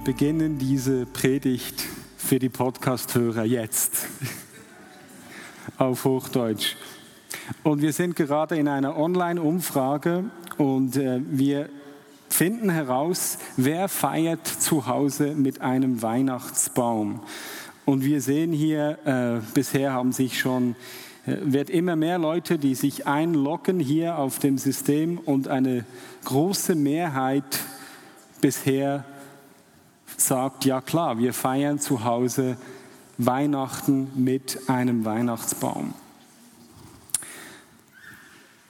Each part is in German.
Wir beginnen diese Predigt für die Podcast-Hörer jetzt auf Hochdeutsch. Und wir sind gerade in einer Online-Umfrage und äh, wir finden heraus, wer feiert zu Hause mit einem Weihnachtsbaum. Und wir sehen hier, äh, bisher haben sich schon, äh, wird immer mehr Leute, die sich einloggen hier auf dem System und eine große Mehrheit bisher sagt, ja klar, wir feiern zu Hause Weihnachten mit einem Weihnachtsbaum.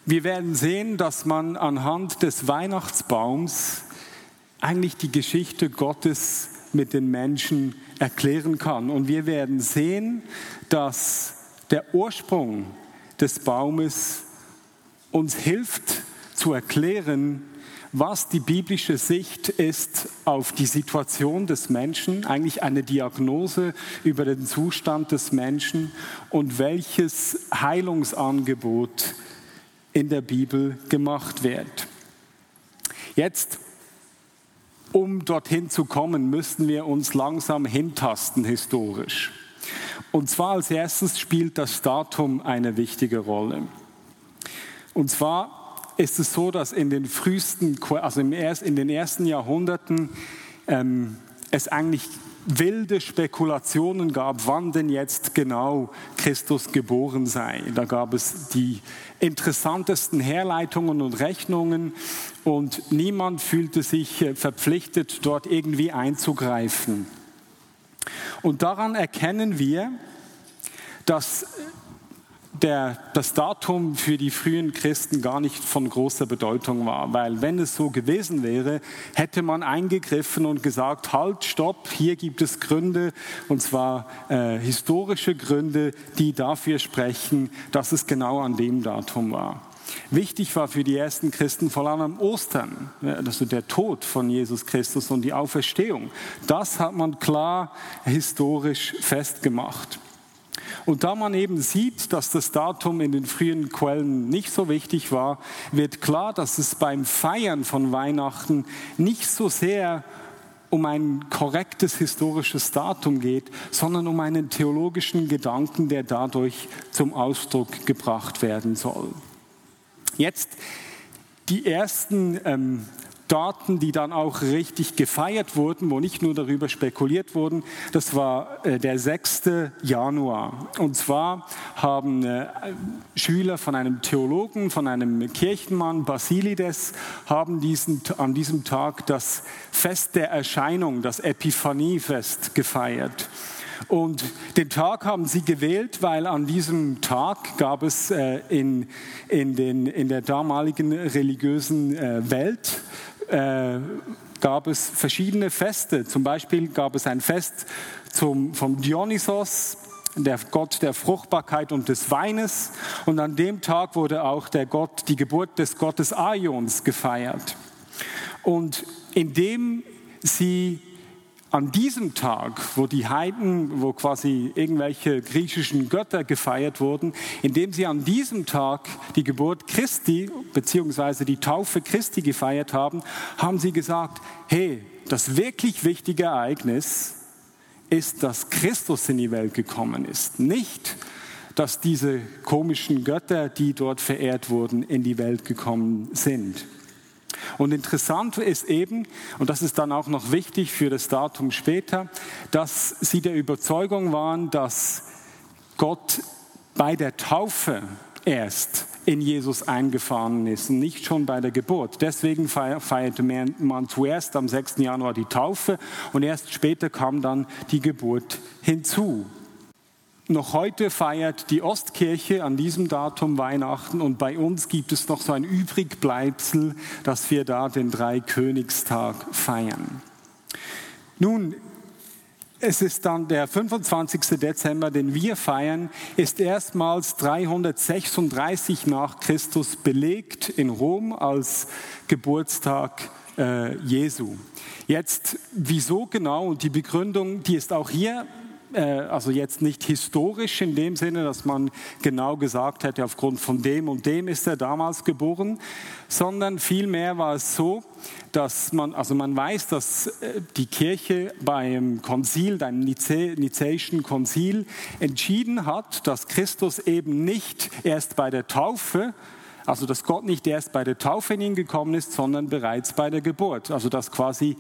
Wir werden sehen, dass man anhand des Weihnachtsbaums eigentlich die Geschichte Gottes mit den Menschen erklären kann. Und wir werden sehen, dass der Ursprung des Baumes uns hilft zu erklären, was die biblische Sicht ist auf die Situation des Menschen, eigentlich eine Diagnose über den Zustand des Menschen und welches Heilungsangebot in der Bibel gemacht wird. Jetzt, um dorthin zu kommen, müssen wir uns langsam hintasten historisch. Und zwar als erstes spielt das Datum eine wichtige Rolle. Und zwar ist es so, dass in den frühesten, also in den ersten Jahrhunderten ähm, es eigentlich wilde Spekulationen gab, wann denn jetzt genau Christus geboren sei. Da gab es die interessantesten Herleitungen und Rechnungen und niemand fühlte sich äh, verpflichtet, dort irgendwie einzugreifen. Und daran erkennen wir, dass der, das Datum für die frühen Christen gar nicht von großer Bedeutung war, weil wenn es so gewesen wäre, hätte man eingegriffen und gesagt, halt, stopp, hier gibt es Gründe, und zwar äh, historische Gründe, die dafür sprechen, dass es genau an dem Datum war. Wichtig war für die ersten Christen vor allem Ostern, also der Tod von Jesus Christus und die Auferstehung. Das hat man klar historisch festgemacht. Und da man eben sieht, dass das Datum in den frühen Quellen nicht so wichtig war, wird klar, dass es beim Feiern von Weihnachten nicht so sehr um ein korrektes historisches Datum geht, sondern um einen theologischen Gedanken, der dadurch zum Ausdruck gebracht werden soll. Jetzt die ersten ähm, Daten, die dann auch richtig gefeiert wurden, wo nicht nur darüber spekuliert wurden, das war äh, der 6. Januar. Und zwar haben äh, Schüler von einem Theologen, von einem Kirchenmann, Basilides, haben diesen, an diesem Tag das Fest der Erscheinung, das Epiphaniefest gefeiert. Und den Tag haben sie gewählt, weil an diesem Tag gab es äh, in, in, den, in der damaligen religiösen Welt äh, gab es verschiedene Feste. Zum Beispiel gab es ein Fest zum, vom Dionysos, der Gott der Fruchtbarkeit und des Weines. Und an dem Tag wurde auch der Gott, die Geburt des Gottes Aions gefeiert. Und indem sie an diesem Tag, wo die Heiden, wo quasi irgendwelche griechischen Götter gefeiert wurden, indem sie an diesem Tag die Geburt Christi beziehungsweise die Taufe Christi gefeiert haben, haben sie gesagt, hey, das wirklich wichtige Ereignis ist, dass Christus in die Welt gekommen ist, nicht dass diese komischen Götter, die dort verehrt wurden, in die Welt gekommen sind. Und interessant ist eben, und das ist dann auch noch wichtig für das Datum später, dass sie der Überzeugung waren, dass Gott bei der Taufe erst in Jesus eingefahren ist und nicht schon bei der Geburt. Deswegen feierte man zuerst am 6. Januar die Taufe und erst später kam dann die Geburt hinzu. Noch heute feiert die Ostkirche an diesem Datum Weihnachten und bei uns gibt es noch so ein Übrigbleibsel, dass wir da den Dreikönigstag feiern. Nun, es ist dann der 25. Dezember, den wir feiern, ist erstmals 336 nach Christus belegt in Rom als Geburtstag äh, Jesu. Jetzt, wieso genau? Und die Begründung, die ist auch hier also jetzt nicht historisch in dem Sinne, dass man genau gesagt hätte, aufgrund von dem und dem ist er damals geboren, sondern vielmehr war es so, dass man, also man weiß, dass äh, die Kirche beim Konzil, beim Nizäischen Konzil entschieden hat, dass Christus eben nicht erst bei der Taufe also dass Gott nicht erst bei der Taufe in ihn gekommen ist, sondern bereits bei der Geburt. Also dass quasi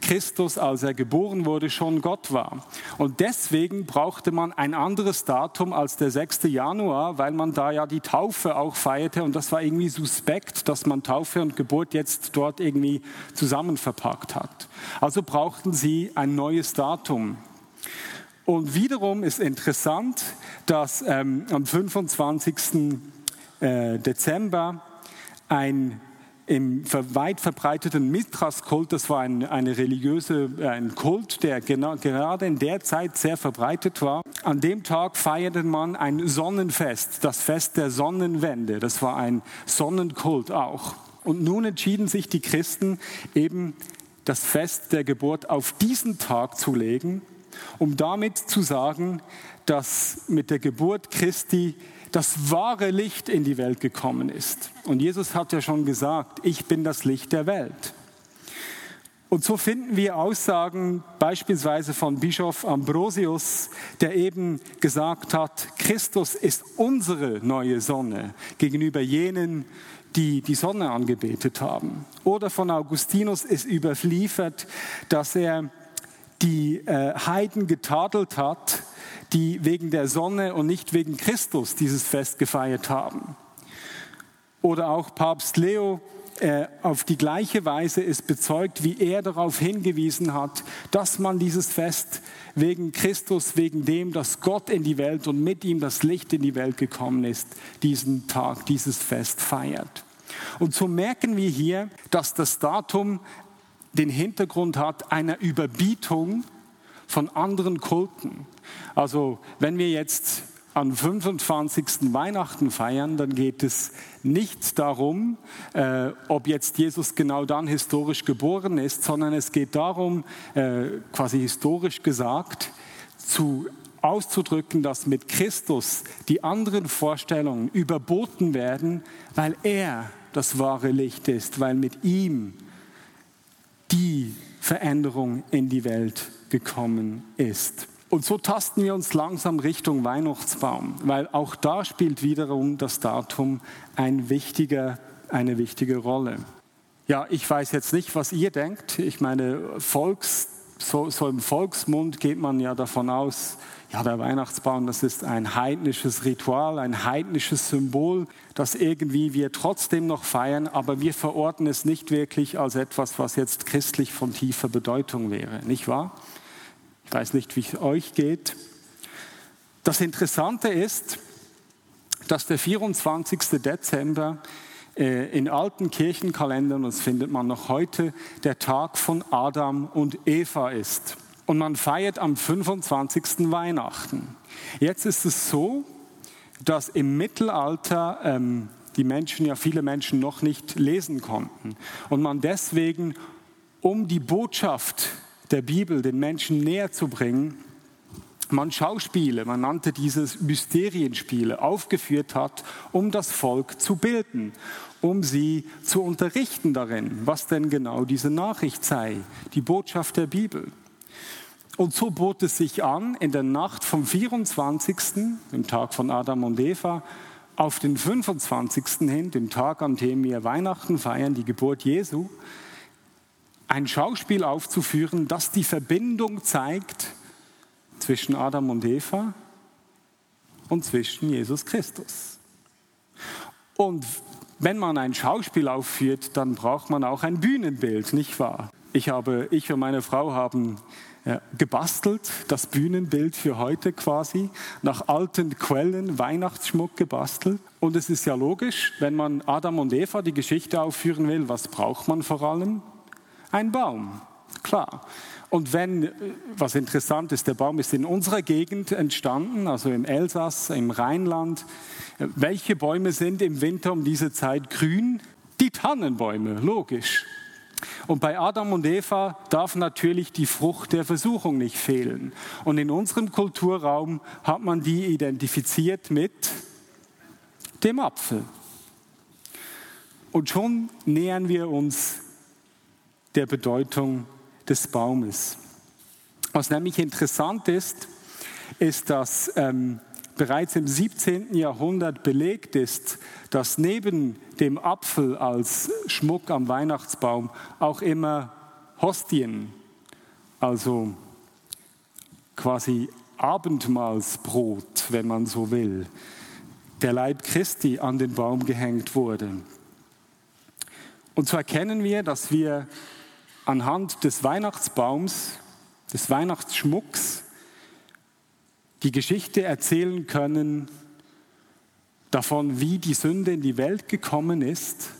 Christus, als er geboren wurde, schon Gott war. Und deswegen brauchte man ein anderes Datum als der 6. Januar, weil man da ja die Taufe auch feierte. Und das war irgendwie suspekt, dass man Taufe und Geburt jetzt dort irgendwie zusammen verpackt hat. Also brauchten sie ein neues Datum. Und wiederum ist interessant, dass ähm, am 25. Äh, Dezember ein im weit verbreiteten Mithras-Kult, das war ein, eine religiöse, äh, ein Kult, der genau, gerade in der Zeit sehr verbreitet war. An dem Tag feierte man ein Sonnenfest, das Fest der Sonnenwende. Das war ein Sonnenkult auch. Und nun entschieden sich die Christen eben das Fest der Geburt auf diesen Tag zu legen, um damit zu sagen, dass mit der Geburt Christi das wahre Licht in die Welt gekommen ist. Und Jesus hat ja schon gesagt, ich bin das Licht der Welt. Und so finden wir Aussagen beispielsweise von Bischof Ambrosius, der eben gesagt hat, Christus ist unsere neue Sonne gegenüber jenen, die die Sonne angebetet haben. Oder von Augustinus ist überliefert, dass er die äh, Heiden getadelt hat, die wegen der Sonne und nicht wegen Christus dieses Fest gefeiert haben. Oder auch Papst Leo äh, auf die gleiche Weise ist bezeugt, wie er darauf hingewiesen hat, dass man dieses Fest wegen Christus, wegen dem, dass Gott in die Welt und mit ihm das Licht in die Welt gekommen ist, diesen Tag, dieses Fest feiert. Und so merken wir hier, dass das Datum den Hintergrund hat einer Überbietung von anderen Kulten. Also wenn wir jetzt am 25. Weihnachten feiern, dann geht es nicht darum, äh, ob jetzt Jesus genau dann historisch geboren ist, sondern es geht darum, äh, quasi historisch gesagt, zu auszudrücken, dass mit Christus die anderen Vorstellungen überboten werden, weil er das wahre Licht ist, weil mit ihm die Veränderung in die Welt gekommen ist. Und so tasten wir uns langsam Richtung Weihnachtsbaum, weil auch da spielt wiederum das Datum ein wichtiger, eine wichtige Rolle. Ja, ich weiß jetzt nicht, was ihr denkt. Ich meine, Volks, so, so im Volksmund geht man ja davon aus, ja, der Weihnachtsbaum, das ist ein heidnisches Ritual, ein heidnisches Symbol, das irgendwie wir trotzdem noch feiern, aber wir verorten es nicht wirklich als etwas, was jetzt christlich von tiefer Bedeutung wäre, nicht wahr? Ich weiß nicht, wie es euch geht. Das Interessante ist, dass der 24. Dezember in alten Kirchenkalendern, das findet man noch heute, der Tag von Adam und Eva ist. Und man feiert am 25. Weihnachten. Jetzt ist es so, dass im Mittelalter ähm, die Menschen, ja viele Menschen noch nicht lesen konnten. Und man deswegen, um die Botschaft der Bibel den Menschen näher zu bringen, man Schauspiele, man nannte dieses Mysterienspiele, aufgeführt hat, um das Volk zu bilden, um sie zu unterrichten darin, was denn genau diese Nachricht sei, die Botschaft der Bibel. Und so bot es sich an, in der Nacht vom 24., dem Tag von Adam und Eva, auf den 25. hin, den Tag, an dem wir Weihnachten feiern, die Geburt Jesu, ein Schauspiel aufzuführen, das die Verbindung zeigt zwischen Adam und Eva und zwischen Jesus Christus. Und wenn man ein Schauspiel aufführt, dann braucht man auch ein Bühnenbild, nicht wahr? Ich, habe, ich und meine Frau haben ja, gebastelt, das Bühnenbild für heute quasi, nach alten Quellen, Weihnachtsschmuck gebastelt. Und es ist ja logisch, wenn man Adam und Eva die Geschichte aufführen will, was braucht man vor allem? Ein Baum, klar. Und wenn, was interessant ist, der Baum ist in unserer Gegend entstanden, also im Elsass, im Rheinland. Welche Bäume sind im Winter um diese Zeit grün? Die Tannenbäume, logisch. Und bei Adam und Eva darf natürlich die Frucht der Versuchung nicht fehlen. Und in unserem Kulturraum hat man die identifiziert mit dem Apfel. Und schon nähern wir uns der Bedeutung des Baumes. Was nämlich interessant ist, ist, dass ähm, bereits im 17. Jahrhundert belegt ist, dass neben dem Apfel als Schmuck am Weihnachtsbaum auch immer Hostien, also quasi Abendmahlsbrot, wenn man so will, der Leib Christi an den Baum gehängt wurde. Und so erkennen wir, dass wir anhand des Weihnachtsbaums, des Weihnachtsschmucks, die Geschichte erzählen können davon, wie die Sünde in die Welt gekommen ist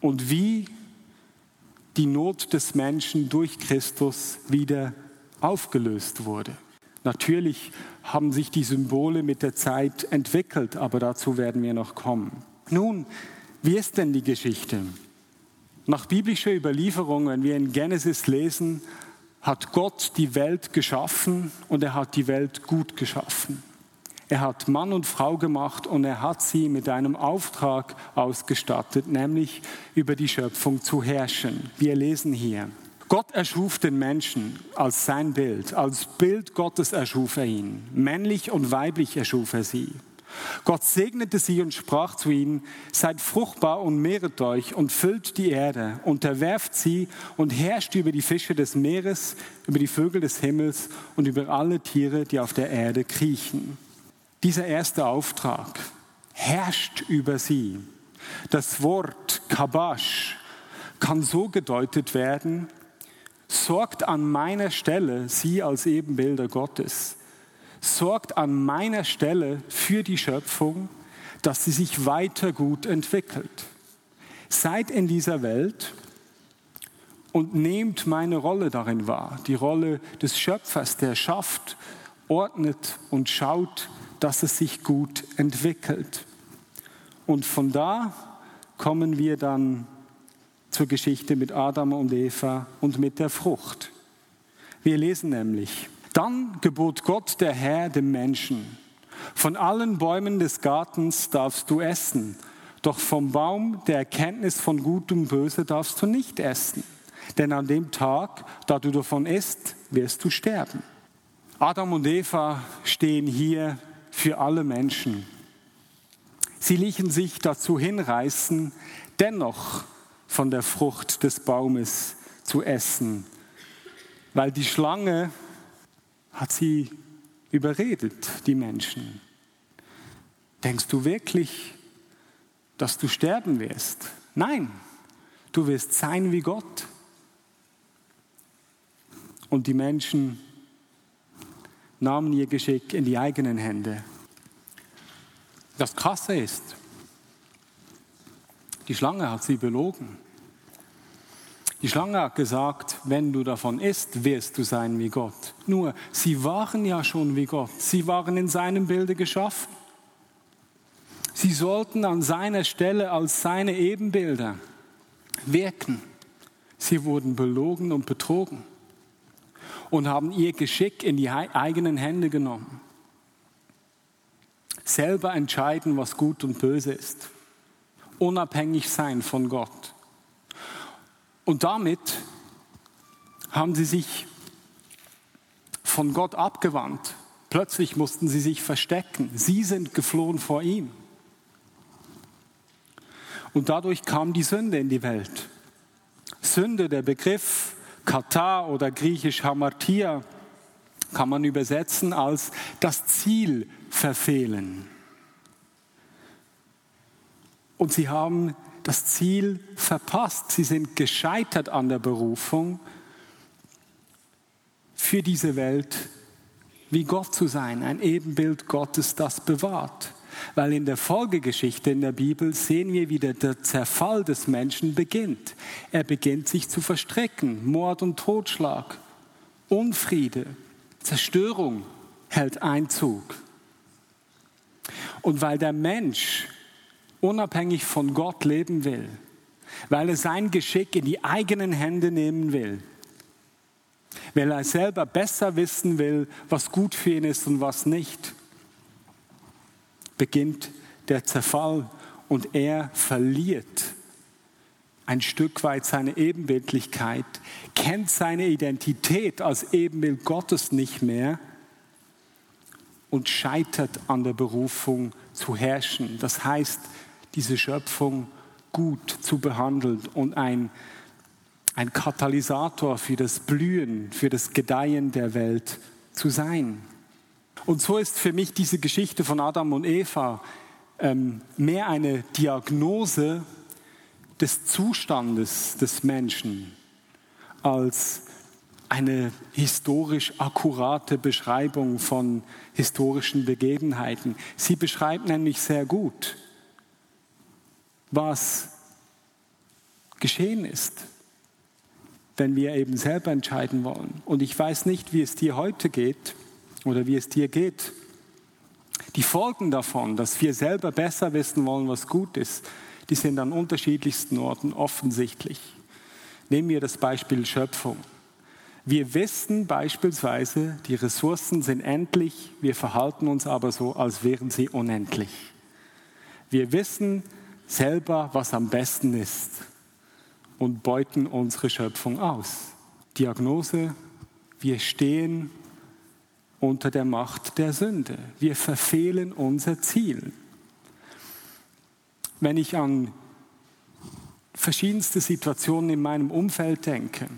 und wie die Not des Menschen durch Christus wieder aufgelöst wurde. Natürlich haben sich die Symbole mit der Zeit entwickelt, aber dazu werden wir noch kommen. Nun, wie ist denn die Geschichte? Nach biblischer Überlieferung, wenn wir in Genesis lesen, hat Gott die Welt geschaffen und er hat die Welt gut geschaffen. Er hat Mann und Frau gemacht und er hat sie mit einem Auftrag ausgestattet, nämlich über die Schöpfung zu herrschen. Wir lesen hier. Gott erschuf den Menschen als sein Bild, als Bild Gottes erschuf er ihn. Männlich und weiblich erschuf er sie. Gott segnete sie und sprach zu ihnen, seid fruchtbar und mehret euch und füllt die Erde, unterwerft sie und herrscht über die Fische des Meeres, über die Vögel des Himmels und über alle Tiere, die auf der Erde kriechen. Dieser erste Auftrag herrscht über sie. Das Wort Kabash kann so gedeutet werden, sorgt an meiner Stelle sie als Ebenbilder Gottes sorgt an meiner Stelle für die Schöpfung, dass sie sich weiter gut entwickelt. Seid in dieser Welt und nehmt meine Rolle darin wahr, die Rolle des Schöpfers, der schafft, ordnet und schaut, dass es sich gut entwickelt. Und von da kommen wir dann zur Geschichte mit Adam und Eva und mit der Frucht. Wir lesen nämlich, dann gebot Gott der Herr dem Menschen, von allen Bäumen des Gartens darfst du essen, doch vom Baum der Erkenntnis von Gut und Böse darfst du nicht essen, denn an dem Tag, da du davon isst, wirst du sterben. Adam und Eva stehen hier für alle Menschen. Sie ließen sich dazu hinreißen, dennoch von der Frucht des Baumes zu essen, weil die Schlange hat sie überredet, die Menschen. Denkst du wirklich, dass du sterben wirst? Nein, du wirst sein wie Gott. Und die Menschen nahmen ihr Geschick in die eigenen Hände. Das Krasse ist, die Schlange hat sie belogen. Die Schlange hat gesagt, wenn du davon isst, wirst du sein wie Gott. Nur, sie waren ja schon wie Gott. Sie waren in seinem Bilde geschaffen. Sie sollten an seiner Stelle als seine Ebenbilder wirken. Sie wurden belogen und betrogen und haben ihr Geschick in die eigenen Hände genommen. Selber entscheiden, was gut und böse ist. Unabhängig sein von Gott. Und damit haben sie sich von Gott abgewandt. Plötzlich mussten sie sich verstecken. Sie sind geflohen vor ihm. Und dadurch kam die Sünde in die Welt. Sünde, der Begriff Katar oder griechisch Hamartia, kann man übersetzen als das Ziel verfehlen. Und sie haben das Ziel verpasst. Sie sind gescheitert an der Berufung, für diese Welt wie Gott zu sein, ein Ebenbild Gottes, das bewahrt. Weil in der Folgegeschichte in der Bibel sehen wir, wie der Zerfall des Menschen beginnt. Er beginnt sich zu verstrecken, Mord und Totschlag, Unfriede, Zerstörung hält Einzug. Und weil der Mensch unabhängig von Gott leben will, weil er sein Geschick in die eigenen Hände nehmen will, weil er selber besser wissen will, was gut für ihn ist und was nicht, beginnt der Zerfall und er verliert ein Stück weit seine Ebenbildlichkeit, kennt seine Identität als Ebenbild Gottes nicht mehr und scheitert an der Berufung zu herrschen. Das heißt, diese Schöpfung gut zu behandeln und ein, ein Katalysator für das Blühen, für das Gedeihen der Welt zu sein. Und so ist für mich diese Geschichte von Adam und Eva ähm, mehr eine Diagnose des Zustandes des Menschen als eine historisch akkurate Beschreibung von historischen Begebenheiten. Sie beschreibt nämlich sehr gut, was geschehen ist, wenn wir eben selber entscheiden wollen. Und ich weiß nicht, wie es dir heute geht oder wie es dir geht. Die Folgen davon, dass wir selber besser wissen wollen, was gut ist, die sind an unterschiedlichsten Orten offensichtlich. Nehmen wir das Beispiel Schöpfung. Wir wissen beispielsweise, die Ressourcen sind endlich, wir verhalten uns aber so, als wären sie unendlich. Wir wissen selber, was am besten ist und beuten unsere Schöpfung aus. Diagnose, wir stehen unter der Macht der Sünde. Wir verfehlen unser Ziel. Wenn ich an verschiedenste Situationen in meinem Umfeld denke,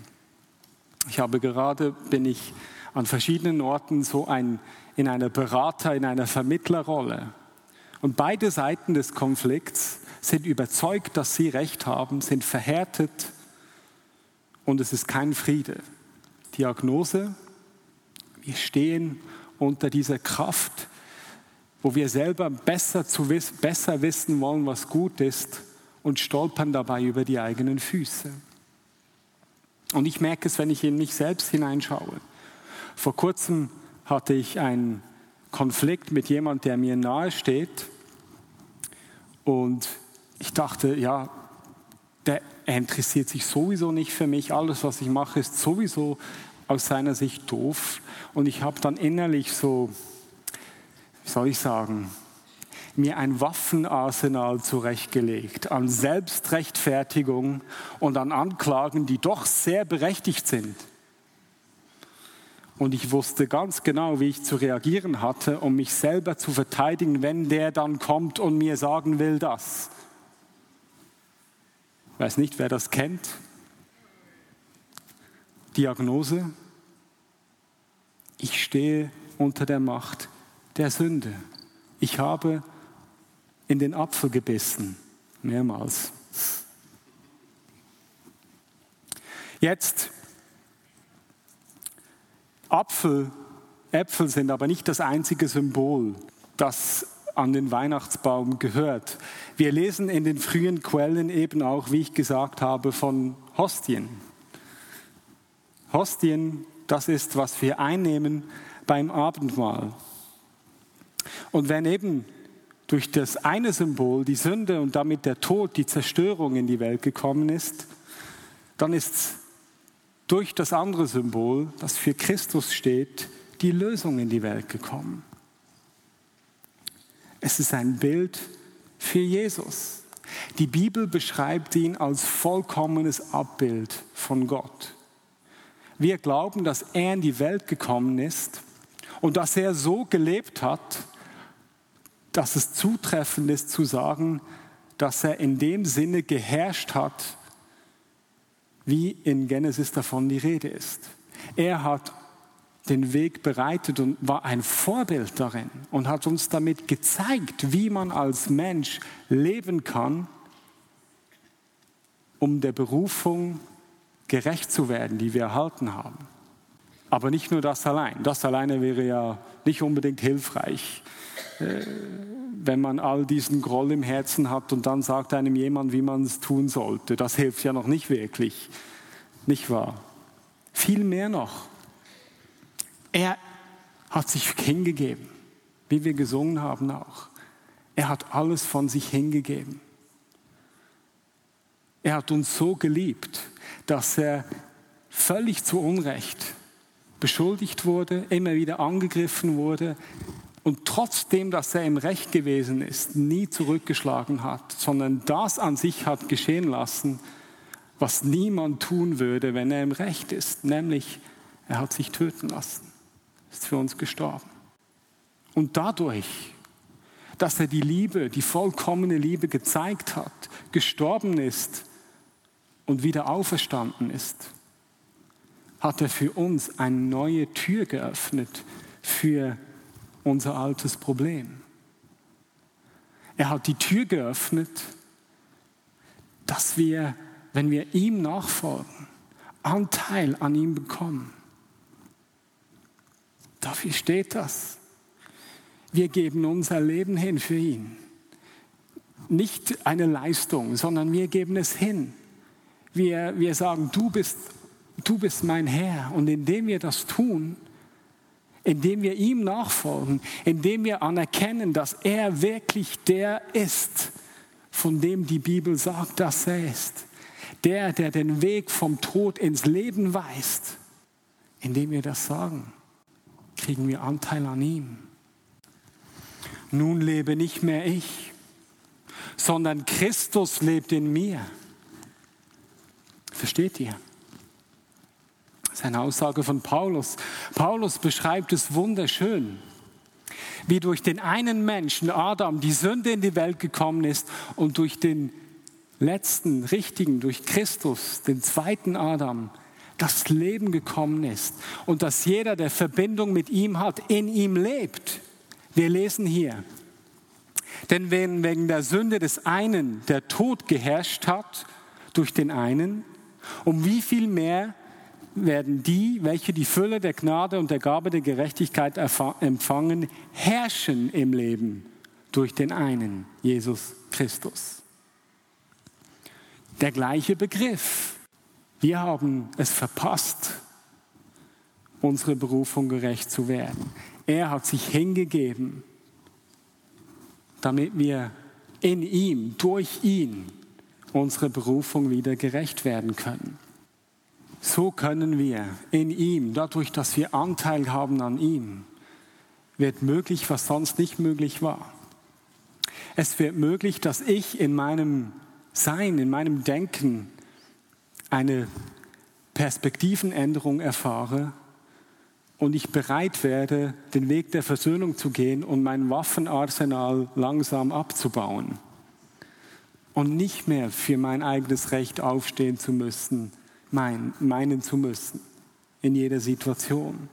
ich habe gerade, bin ich an verschiedenen Orten so ein, in einer Berater, in einer Vermittlerrolle. Und beide Seiten des Konflikts sind überzeugt, dass sie Recht haben, sind verhärtet und es ist kein Friede. Diagnose, wir stehen unter dieser Kraft, wo wir selber besser, zu wiss besser wissen wollen, was gut ist und stolpern dabei über die eigenen Füße. Und ich merke es, wenn ich in mich selbst hineinschaue. Vor kurzem hatte ich einen Konflikt mit jemandem, der mir nahe steht. Und ich dachte, ja, der, er interessiert sich sowieso nicht für mich. Alles, was ich mache, ist sowieso aus seiner Sicht doof. Und ich habe dann innerlich so, wie soll ich sagen, mir ein Waffenarsenal zurechtgelegt an Selbstrechtfertigung und an Anklagen, die doch sehr berechtigt sind. Und ich wusste ganz genau, wie ich zu reagieren hatte, um mich selber zu verteidigen, wenn der dann kommt und mir sagen will, das. Weiß nicht, wer das kennt. Diagnose. Ich stehe unter der Macht der Sünde. Ich habe in den Apfel gebissen, mehrmals. Jetzt, Apfel, Äpfel sind aber nicht das einzige Symbol, das an den Weihnachtsbaum gehört. Wir lesen in den frühen Quellen eben auch, wie ich gesagt habe, von Hostien. Hostien, das ist, was wir einnehmen beim Abendmahl. Und wenn eben durch das eine Symbol, die Sünde und damit der Tod, die Zerstörung in die Welt gekommen ist, dann ist durch das andere Symbol, das für Christus steht, die Lösung in die Welt gekommen. Es ist ein Bild für Jesus. Die Bibel beschreibt ihn als vollkommenes Abbild von Gott. Wir glauben, dass er in die Welt gekommen ist und dass er so gelebt hat, dass es zutreffend ist zu sagen, dass er in dem Sinne geherrscht hat, wie in Genesis davon die Rede ist. Er hat den Weg bereitet und war ein Vorbild darin und hat uns damit gezeigt, wie man als Mensch leben kann, um der Berufung gerecht zu werden, die wir erhalten haben. Aber nicht nur das allein. Das alleine wäre ja nicht unbedingt hilfreich. Äh, wenn man all diesen Groll im Herzen hat und dann sagt einem jemand, wie man es tun sollte. Das hilft ja noch nicht wirklich, nicht wahr? Viel mehr noch. Er hat sich hingegeben, wie wir gesungen haben auch. Er hat alles von sich hingegeben. Er hat uns so geliebt, dass er völlig zu Unrecht beschuldigt wurde, immer wieder angegriffen wurde und trotzdem, dass er im Recht gewesen ist, nie zurückgeschlagen hat, sondern das an sich hat geschehen lassen, was niemand tun würde, wenn er im Recht ist, nämlich er hat sich töten lassen, ist für uns gestorben. Und dadurch, dass er die Liebe, die vollkommene Liebe gezeigt hat, gestorben ist und wieder auferstanden ist, hat er für uns eine neue Tür geöffnet für unser altes Problem. Er hat die Tür geöffnet, dass wir, wenn wir ihm nachfolgen, Anteil an ihm bekommen. Dafür steht das. Wir geben unser Leben hin für ihn. Nicht eine Leistung, sondern wir geben es hin. Wir, wir sagen, du bist, du bist mein Herr. Und indem wir das tun, indem wir ihm nachfolgen, indem wir anerkennen, dass er wirklich der ist, von dem die Bibel sagt, dass er ist. Der, der den Weg vom Tod ins Leben weist. Indem wir das sagen, kriegen wir Anteil an ihm. Nun lebe nicht mehr ich, sondern Christus lebt in mir. Versteht ihr? Das ist eine Aussage von Paulus. Paulus beschreibt es wunderschön, wie durch den einen Menschen, Adam, die Sünde in die Welt gekommen ist und durch den letzten, richtigen, durch Christus, den zweiten Adam, das Leben gekommen ist und dass jeder, der Verbindung mit ihm hat, in ihm lebt. Wir lesen hier, denn wenn wegen der Sünde des einen der Tod geherrscht hat durch den einen, um wie viel mehr werden die, welche die Fülle der Gnade und der Gabe der Gerechtigkeit empfangen, herrschen im Leben durch den einen, Jesus Christus. Der gleiche Begriff. Wir haben es verpasst, unsere Berufung gerecht zu werden. Er hat sich hingegeben, damit wir in ihm, durch ihn, unsere Berufung wieder gerecht werden können. So können wir in ihm, dadurch, dass wir Anteil haben an ihm, wird möglich, was sonst nicht möglich war. Es wird möglich, dass ich in meinem Sein, in meinem Denken eine Perspektivenänderung erfahre und ich bereit werde, den Weg der Versöhnung zu gehen und mein Waffenarsenal langsam abzubauen und nicht mehr für mein eigenes Recht aufstehen zu müssen, mein, meinen zu müssen in jeder Situation.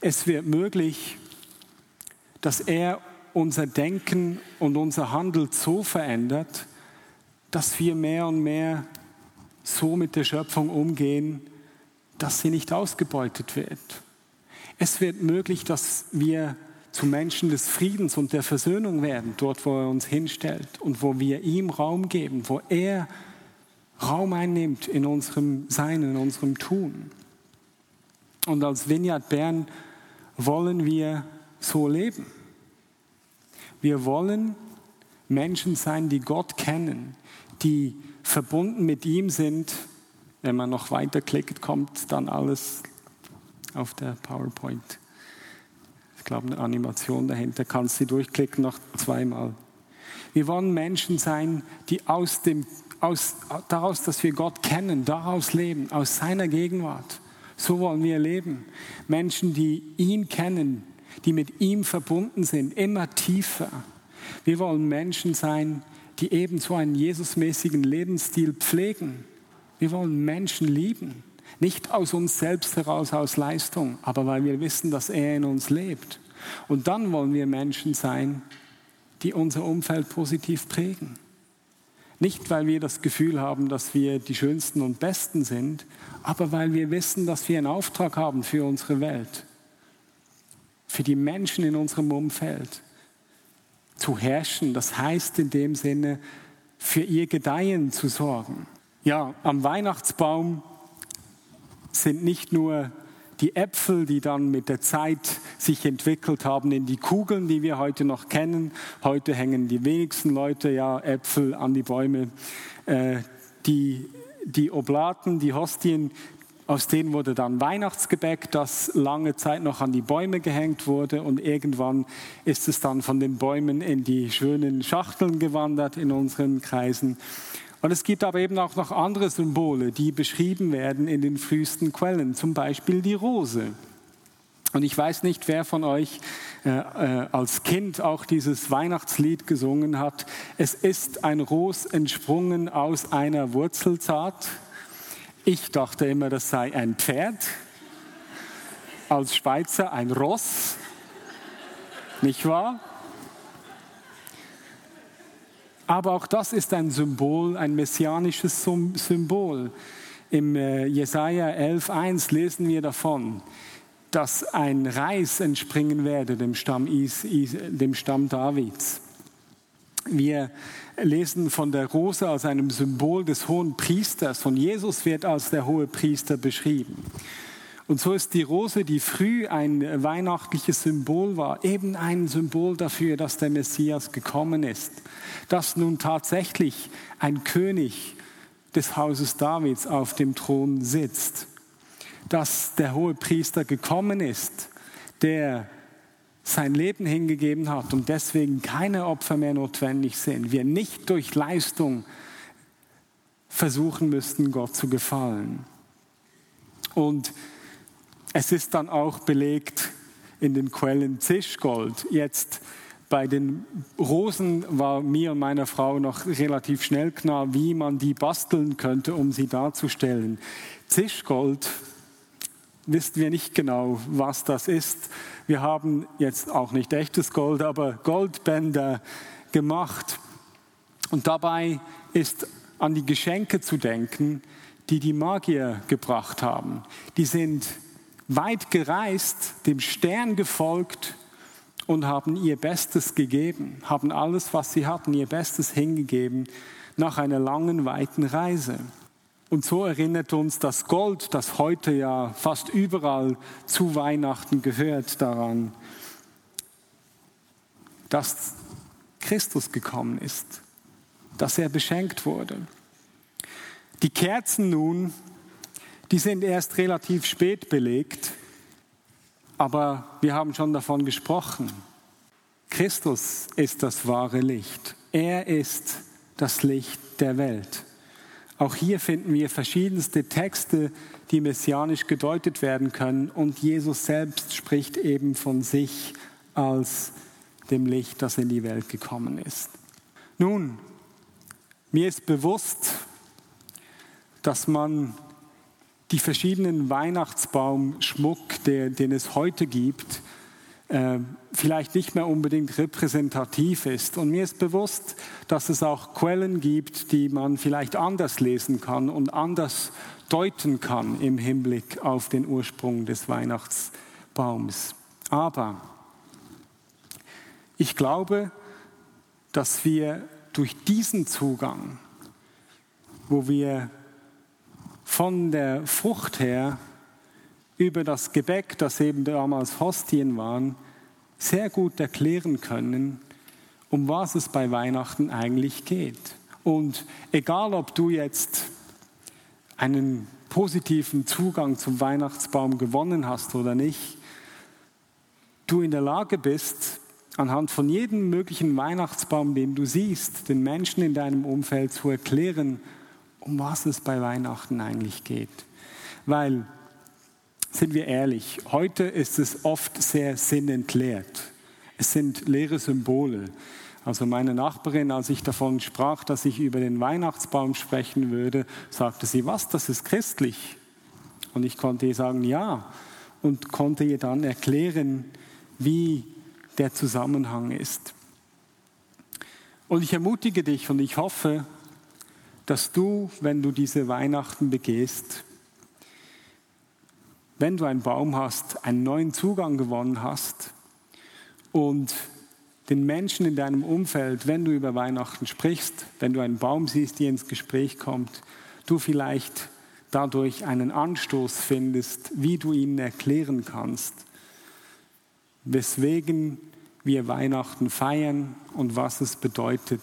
Es wird möglich, dass er unser Denken und unser Handeln so verändert, dass wir mehr und mehr so mit der Schöpfung umgehen, dass sie nicht ausgebeutet wird. Es wird möglich, dass wir zu Menschen des Friedens und der Versöhnung werden, dort, wo er uns hinstellt und wo wir ihm Raum geben, wo er Raum einnimmt in unserem Sein, in unserem Tun. Und als Vineyard Bern wollen wir so leben. Wir wollen Menschen sein, die Gott kennen, die verbunden mit ihm sind. Wenn man noch weiter klickt, kommt dann alles auf der PowerPoint. Ich glaube, eine Animation dahinter. Kannst du durchklicken noch zweimal. Wir wollen Menschen sein, die aus dem aus, daraus, dass wir Gott kennen, daraus leben, aus seiner Gegenwart. So wollen wir leben. Menschen, die ihn kennen, die mit ihm verbunden sind, immer tiefer. Wir wollen Menschen sein, die eben so einen Jesusmäßigen Lebensstil pflegen. Wir wollen Menschen lieben. Nicht aus uns selbst heraus, aus Leistung, aber weil wir wissen, dass er in uns lebt. Und dann wollen wir Menschen sein, die unser Umfeld positiv prägen. Nicht, weil wir das Gefühl haben, dass wir die Schönsten und Besten sind, aber weil wir wissen, dass wir einen Auftrag haben für unsere Welt, für die Menschen in unserem Umfeld. Zu herrschen, das heißt in dem Sinne, für ihr Gedeihen zu sorgen. Ja, am Weihnachtsbaum sind nicht nur die Äpfel, die dann mit der Zeit sich entwickelt haben in die Kugeln, die wir heute noch kennen. Heute hängen die wenigsten Leute ja Äpfel an die Bäume. Äh, die, die Oblaten, die Hostien, aus denen wurde dann Weihnachtsgebäck, das lange Zeit noch an die Bäume gehängt wurde und irgendwann ist es dann von den Bäumen in die schönen Schachteln gewandert in unseren Kreisen. Und es gibt aber eben auch noch andere Symbole, die beschrieben werden in den frühesten Quellen, zum Beispiel die Rose. Und ich weiß nicht, wer von euch äh, äh, als Kind auch dieses Weihnachtslied gesungen hat. Es ist ein Ros entsprungen aus einer Wurzelzart. Ich dachte immer, das sei ein Pferd. Als Schweizer ein Ross. Nicht wahr? Aber auch das ist ein Symbol, ein messianisches Symbol. Im äh, Jesaja 11,1 lesen wir davon, dass ein Reis entspringen werde dem Stamm, Is, Is, dem Stamm Davids. Wir lesen von der Rose als einem Symbol des hohen Priesters. Von Jesus wird als der hohe Priester beschrieben. Und so ist die Rose, die früh ein weihnachtliches Symbol war, eben ein Symbol dafür, dass der Messias gekommen ist. Dass nun tatsächlich ein König des Hauses Davids auf dem Thron sitzt. Dass der hohe Priester gekommen ist, der sein Leben hingegeben hat und deswegen keine Opfer mehr notwendig sind. Wir nicht durch Leistung versuchen müssten, Gott zu gefallen. Und es ist dann auch belegt in den Quellen Zischgold. Jetzt bei den Rosen war mir und meiner Frau noch relativ schnell klar, wie man die basteln könnte, um sie darzustellen. Zischgold wissen wir nicht genau, was das ist. Wir haben jetzt auch nicht echtes Gold, aber Goldbänder gemacht. Und dabei ist an die Geschenke zu denken, die die Magier gebracht haben. Die sind weit gereist, dem Stern gefolgt und haben ihr Bestes gegeben, haben alles, was sie hatten, ihr Bestes hingegeben nach einer langen, weiten Reise. Und so erinnert uns das Gold, das heute ja fast überall zu Weihnachten gehört, daran, dass Christus gekommen ist, dass er beschenkt wurde. Die Kerzen nun die sind erst relativ spät belegt, aber wir haben schon davon gesprochen. Christus ist das wahre Licht. Er ist das Licht der Welt. Auch hier finden wir verschiedenste Texte, die messianisch gedeutet werden können und Jesus selbst spricht eben von sich als dem Licht, das in die Welt gekommen ist. Nun, mir ist bewusst, dass man die verschiedenen Weihnachtsbaumschmuck, den es heute gibt, äh, vielleicht nicht mehr unbedingt repräsentativ ist. Und mir ist bewusst, dass es auch Quellen gibt, die man vielleicht anders lesen kann und anders deuten kann im Hinblick auf den Ursprung des Weihnachtsbaums. Aber ich glaube, dass wir durch diesen Zugang, wo wir von der Frucht her über das Gebäck, das eben damals Hostien waren, sehr gut erklären können, um was es bei Weihnachten eigentlich geht. Und egal, ob du jetzt einen positiven Zugang zum Weihnachtsbaum gewonnen hast oder nicht, du in der Lage bist, anhand von jedem möglichen Weihnachtsbaum, den du siehst, den Menschen in deinem Umfeld zu erklären, um was es bei Weihnachten eigentlich geht. Weil, sind wir ehrlich, heute ist es oft sehr sinnentleert. Es sind leere Symbole. Also meine Nachbarin, als ich davon sprach, dass ich über den Weihnachtsbaum sprechen würde, sagte sie, was, das ist christlich? Und ich konnte ihr sagen, ja, und konnte ihr dann erklären, wie der Zusammenhang ist. Und ich ermutige dich und ich hoffe, dass du, wenn du diese Weihnachten begehst, wenn du einen Baum hast, einen neuen Zugang gewonnen hast und den Menschen in deinem Umfeld, wenn du über Weihnachten sprichst, wenn du einen Baum siehst, der ins Gespräch kommt, du vielleicht dadurch einen Anstoß findest, wie du ihnen erklären kannst, weswegen wir Weihnachten feiern und was es bedeutet,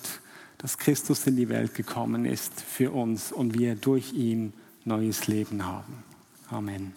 dass Christus in die Welt gekommen ist für uns und wir durch ihn neues Leben haben. Amen.